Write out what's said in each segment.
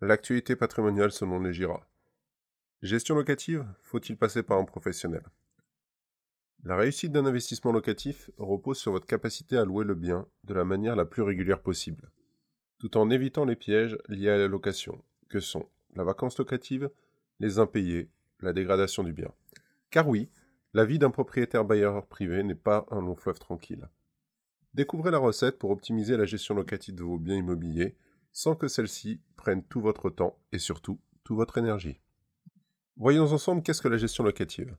L'actualité patrimoniale selon les GIRA. Gestion locative, faut-il passer par un professionnel? La réussite d'un investissement locatif repose sur votre capacité à louer le bien de la manière la plus régulière possible, tout en évitant les pièges liés à la location, que sont la vacance locative, les impayés, la dégradation du bien. Car oui, la vie d'un propriétaire bailleur privé n'est pas un long fleuve tranquille. Découvrez la recette pour optimiser la gestion locative de vos biens immobiliers sans que celle-ci prenne tout votre temps et surtout toute votre énergie. Voyons ensemble qu'est-ce que la gestion locative.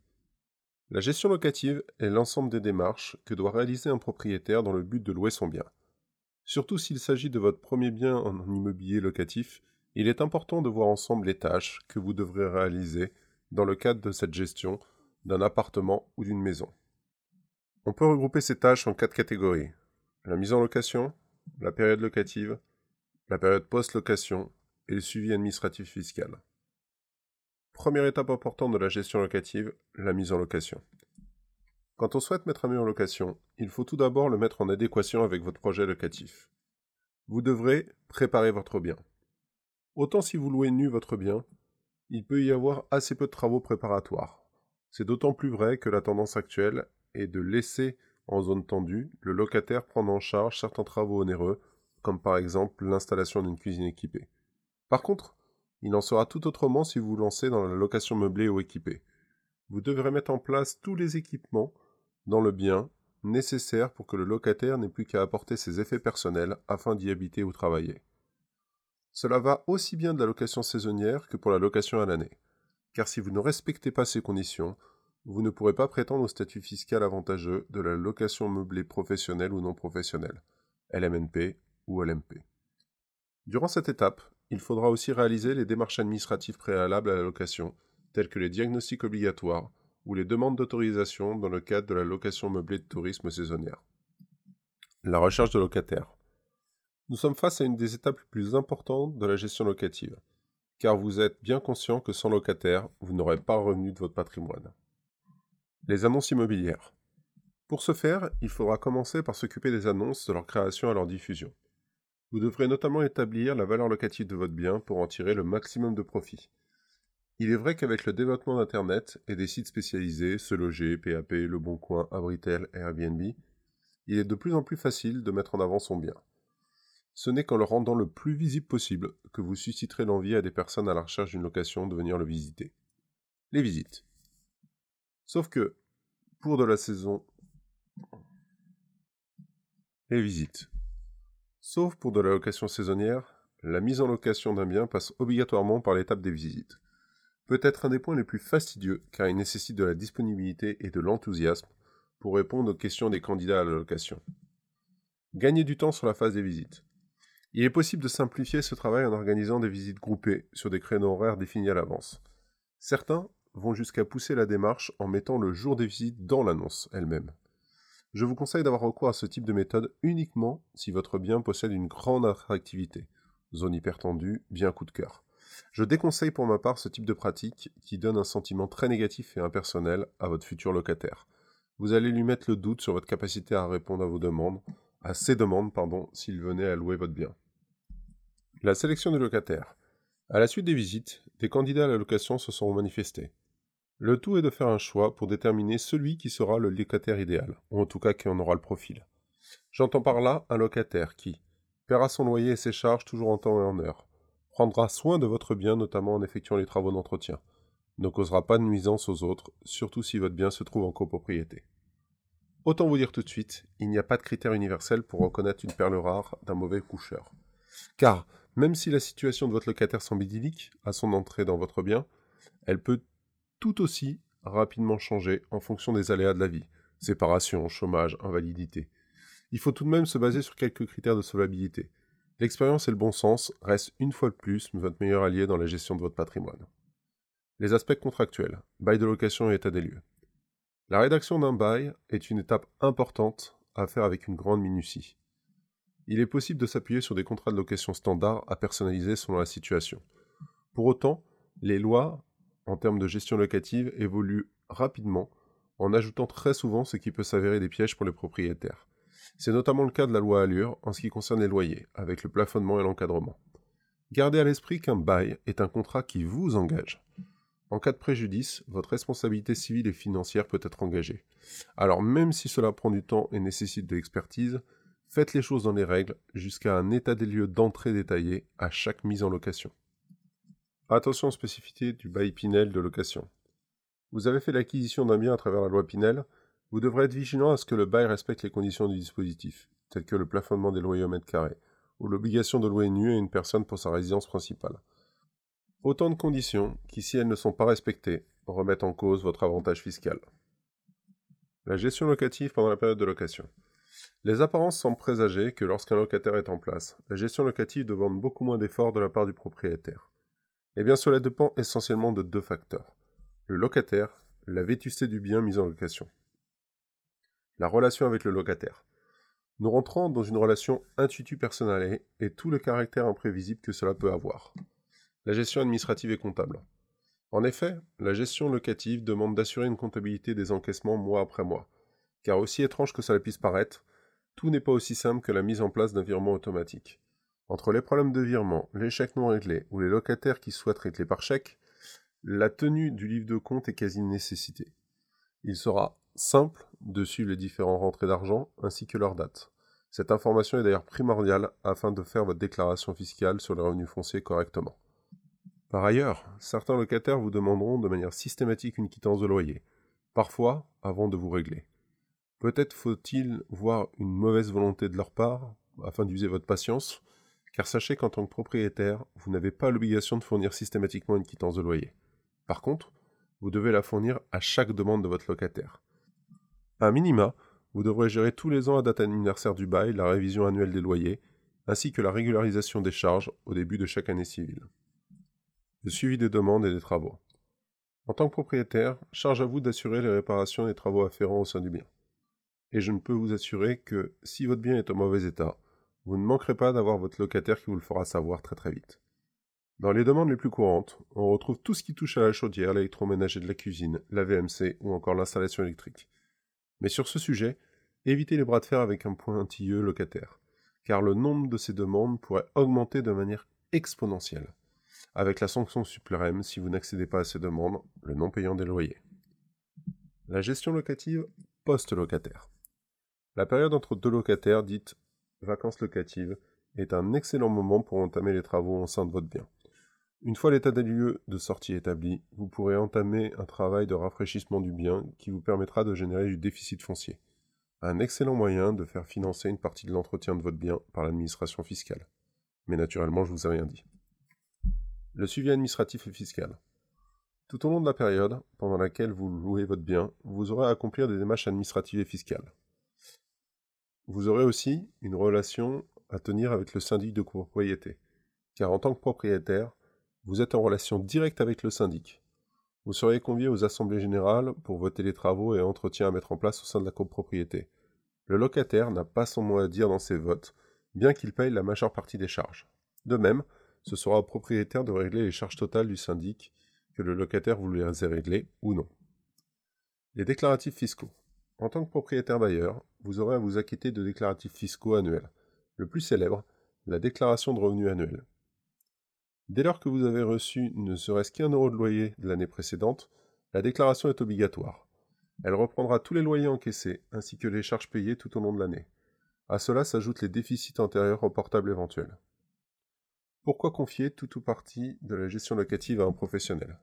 La gestion locative est l'ensemble des démarches que doit réaliser un propriétaire dans le but de louer son bien. Surtout s'il s'agit de votre premier bien en immobilier locatif, il est important de voir ensemble les tâches que vous devrez réaliser dans le cadre de cette gestion d'un appartement ou d'une maison. On peut regrouper ces tâches en quatre catégories. La mise en location, la période locative, la période post-location et le suivi administratif fiscal. Première étape importante de la gestion locative, la mise en location. Quand on souhaite mettre un bien en location, il faut tout d'abord le mettre en adéquation avec votre projet locatif. Vous devrez préparer votre bien. Autant si vous louez nu votre bien, il peut y avoir assez peu de travaux préparatoires. C'est d'autant plus vrai que la tendance actuelle est de laisser en zone tendue le locataire prendre en charge certains travaux onéreux comme par exemple l'installation d'une cuisine équipée. Par contre, il en sera tout autrement si vous vous lancez dans la location meublée ou équipée. Vous devrez mettre en place tous les équipements dans le bien nécessaires pour que le locataire n'ait plus qu'à apporter ses effets personnels afin d'y habiter ou travailler. Cela va aussi bien de la location saisonnière que pour la location à l'année, car si vous ne respectez pas ces conditions, vous ne pourrez pas prétendre au statut fiscal avantageux de la location meublée professionnelle ou non professionnelle, LMNP ou LMP. Durant cette étape, il faudra aussi réaliser les démarches administratives préalables à la location, telles que les diagnostics obligatoires ou les demandes d'autorisation dans le cadre de la location meublée de tourisme saisonnière. La recherche de locataires. Nous sommes face à une des étapes les plus importantes de la gestion locative, car vous êtes bien conscient que sans locataire, vous n'aurez pas revenu de votre patrimoine. Les annonces immobilières. Pour ce faire, il faudra commencer par s'occuper des annonces de leur création à leur diffusion. Vous devrez notamment établir la valeur locative de votre bien pour en tirer le maximum de profit. Il est vrai qu'avec le développement d'Internet et des sites spécialisés, Se Loger, PAP, Le Bon Coin, Abritel, Airbnb, il est de plus en plus facile de mettre en avant son bien. Ce n'est qu'en le rendant le plus visible possible que vous susciterez l'envie à des personnes à la recherche d'une location de venir le visiter. Les visites. Sauf que, pour de la saison... Les visites. Sauf pour de la location saisonnière, la mise en location d'un bien passe obligatoirement par l'étape des visites. Peut-être un des points les plus fastidieux car il nécessite de la disponibilité et de l'enthousiasme pour répondre aux questions des candidats à la location. Gagner du temps sur la phase des visites. Il est possible de simplifier ce travail en organisant des visites groupées sur des créneaux horaires définis à l'avance. Certains vont jusqu'à pousser la démarche en mettant le jour des visites dans l'annonce elle-même. Je vous conseille d'avoir recours à ce type de méthode uniquement si votre bien possède une grande attractivité, zone hypertendue, bien coup de cœur. Je déconseille pour ma part ce type de pratique qui donne un sentiment très négatif et impersonnel à votre futur locataire. Vous allez lui mettre le doute sur votre capacité à répondre à vos demandes, à ses demandes, pardon, s'il venait à louer votre bien. La sélection des locataires. À la suite des visites, des candidats à la location se sont manifestés. Le tout est de faire un choix pour déterminer celui qui sera le locataire idéal, ou en tout cas qui en aura le profil. J'entends par là un locataire qui paiera son loyer et ses charges toujours en temps et en heure, prendra soin de votre bien notamment en effectuant les travaux d'entretien, ne causera pas de nuisance aux autres, surtout si votre bien se trouve en copropriété. Autant vous dire tout de suite, il n'y a pas de critère universel pour reconnaître une perle rare d'un mauvais coucheur. Car, même si la situation de votre locataire semble idyllique à son entrée dans votre bien, elle peut tout aussi rapidement changer en fonction des aléas de la vie, séparation, chômage, invalidité. Il faut tout de même se baser sur quelques critères de solvabilité. L'expérience et le bon sens restent une fois de plus votre meilleur allié dans la gestion de votre patrimoine. Les aspects contractuels, bail de location et état des lieux. La rédaction d'un bail est une étape importante à faire avec une grande minutie. Il est possible de s'appuyer sur des contrats de location standards à personnaliser selon la situation. Pour autant, les lois en termes de gestion locative évolue rapidement en ajoutant très souvent ce qui peut s'avérer des pièges pour les propriétaires. C'est notamment le cas de la loi Allure en ce qui concerne les loyers, avec le plafonnement et l'encadrement. Gardez à l'esprit qu'un bail est un contrat qui vous engage. En cas de préjudice, votre responsabilité civile et financière peut être engagée. Alors même si cela prend du temps et nécessite de l'expertise, faites les choses dans les règles jusqu'à un état des lieux d'entrée détaillé à chaque mise en location. Attention aux spécificités du bail Pinel de location. Vous avez fait l'acquisition d'un bien à travers la loi Pinel, vous devrez être vigilant à ce que le bail respecte les conditions du dispositif, telles que le plafonnement des loyers au mètre carré, ou l'obligation de louer nu à une personne pour sa résidence principale. Autant de conditions qui, si elles ne sont pas respectées, remettent en cause votre avantage fiscal. La gestion locative pendant la période de location. Les apparences semblent présager que lorsqu'un locataire est en place, la gestion locative demande beaucoup moins d'efforts de la part du propriétaire. Eh bien cela dépend essentiellement de deux facteurs. Le locataire, la vétusté du bien mis en location. La relation avec le locataire. Nous rentrons dans une relation intuitu personnelle et tout le caractère imprévisible que cela peut avoir. La gestion administrative et comptable. En effet, la gestion locative demande d'assurer une comptabilité des encaissements mois après mois. Car aussi étrange que cela puisse paraître, tout n'est pas aussi simple que la mise en place d'un virement automatique. Entre les problèmes de virement, les chèques non réglés ou les locataires qui souhaitent régler par chèque, la tenue du livre de compte est quasi une nécessité. Il sera simple de suivre les différents rentrées d'argent ainsi que leur date. Cette information est d'ailleurs primordiale afin de faire votre déclaration fiscale sur les revenus fonciers correctement. Par ailleurs, certains locataires vous demanderont de manière systématique une quittance de loyer, parfois avant de vous régler. Peut-être faut-il voir une mauvaise volonté de leur part afin d'user votre patience, car sachez qu'en tant que propriétaire, vous n'avez pas l'obligation de fournir systématiquement une quittance de loyer. Par contre, vous devez la fournir à chaque demande de votre locataire. À minima, vous devrez gérer tous les ans à date anniversaire du bail la révision annuelle des loyers, ainsi que la régularisation des charges au début de chaque année civile. Le suivi des demandes et des travaux. En tant que propriétaire, charge à vous d'assurer les réparations et travaux afférents au sein du bien. Et je ne peux vous assurer que si votre bien est en mauvais état, vous ne manquerez pas d'avoir votre locataire qui vous le fera savoir très très vite. Dans les demandes les plus courantes, on retrouve tout ce qui touche à la chaudière, l'électroménager de la cuisine, la VMC ou encore l'installation électrique. Mais sur ce sujet, évitez les bras de fer avec un pointilleux locataire, car le nombre de ces demandes pourrait augmenter de manière exponentielle, avec la sanction suprême si vous n'accédez pas à ces demandes, le non payant des loyers. La gestion locative post-locataire. La période entre deux locataires, dite vacances locatives, est un excellent moment pour entamer les travaux au sein de votre bien. Une fois l'état des lieux de sortie établi, vous pourrez entamer un travail de rafraîchissement du bien qui vous permettra de générer du déficit foncier. Un excellent moyen de faire financer une partie de l'entretien de votre bien par l'administration fiscale. Mais naturellement, je vous ai rien dit. Le suivi administratif et fiscal. Tout au long de la période pendant laquelle vous louez votre bien, vous aurez à accomplir des démarches administratives et fiscales. Vous aurez aussi une relation à tenir avec le syndic de propriété, car en tant que propriétaire, vous êtes en relation directe avec le syndic. Vous serez convié aux assemblées générales pour voter les travaux et entretiens à mettre en place au sein de la copropriété. Le locataire n'a pas son mot à dire dans ces votes, bien qu'il paye la majeure partie des charges. De même, ce sera au propriétaire de régler les charges totales du syndic, que le locataire vous les ait réglées ou non. Les déclaratifs fiscaux. En tant que propriétaire bailleur, vous aurez à vous acquitter de déclaratifs fiscaux annuels. Le plus célèbre, la déclaration de revenus annuel. Dès lors que vous avez reçu ne serait-ce qu'un euro de loyer de l'année précédente, la déclaration est obligatoire. Elle reprendra tous les loyers encaissés, ainsi que les charges payées tout au long de l'année. À cela s'ajoutent les déficits antérieurs reportables éventuels. Pourquoi confier tout ou partie de la gestion locative à un professionnel?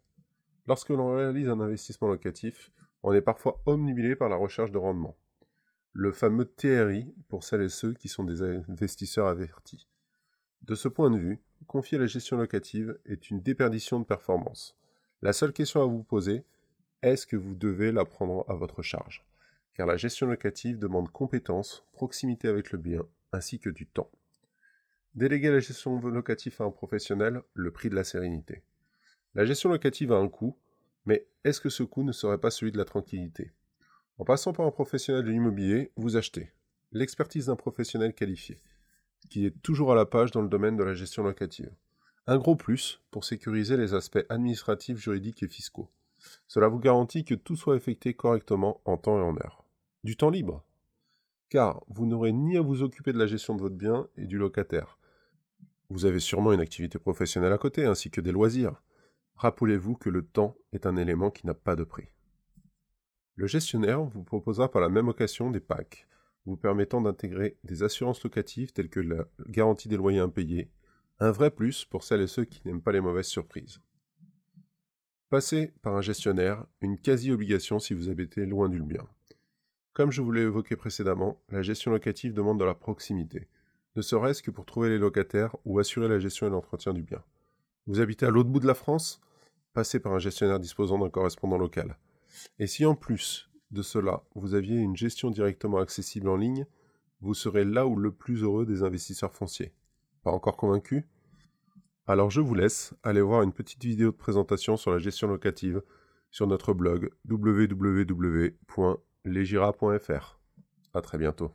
Lorsque l'on réalise un investissement locatif, on est parfois omnibilé par la recherche de rendement. Le fameux TRI pour celles et ceux qui sont des investisseurs avertis. De ce point de vue, confier la gestion locative est une déperdition de performance. La seule question à vous poser, est-ce que vous devez la prendre à votre charge? Car la gestion locative demande compétence, proximité avec le bien, ainsi que du temps. Déléguer la gestion locative à un professionnel, le prix de la sérénité. La gestion locative a un coût, mais est-ce que ce coût ne serait pas celui de la tranquillité? En passant par un professionnel de l'immobilier, vous achetez l'expertise d'un professionnel qualifié, qui est toujours à la page dans le domaine de la gestion locative. Un gros plus pour sécuriser les aspects administratifs, juridiques et fiscaux. Cela vous garantit que tout soit effectué correctement en temps et en heure. Du temps libre. Car vous n'aurez ni à vous occuper de la gestion de votre bien et du locataire, Vous avez sûrement une activité professionnelle à côté, ainsi que des loisirs. Rappelez-vous que le temps est un élément qui n'a pas de prix. Le gestionnaire vous proposera par la même occasion des packs, vous permettant d'intégrer des assurances locatives telles que la garantie des loyers impayés, un vrai plus pour celles et ceux qui n'aiment pas les mauvaises surprises. Passer par un gestionnaire, une quasi-obligation si vous habitez loin du bien. Comme je vous l'ai évoqué précédemment, la gestion locative demande de la proximité, ne serait-ce que pour trouver les locataires ou assurer la gestion et l'entretien du bien. Vous habitez à l'autre bout de la France? Passez par un gestionnaire disposant d'un correspondant local. Et si en plus de cela, vous aviez une gestion directement accessible en ligne, vous serez là où le plus heureux des investisseurs fonciers. Pas encore convaincu? Alors je vous laisse aller voir une petite vidéo de présentation sur la gestion locative sur notre blog www.legira.fr. À très bientôt.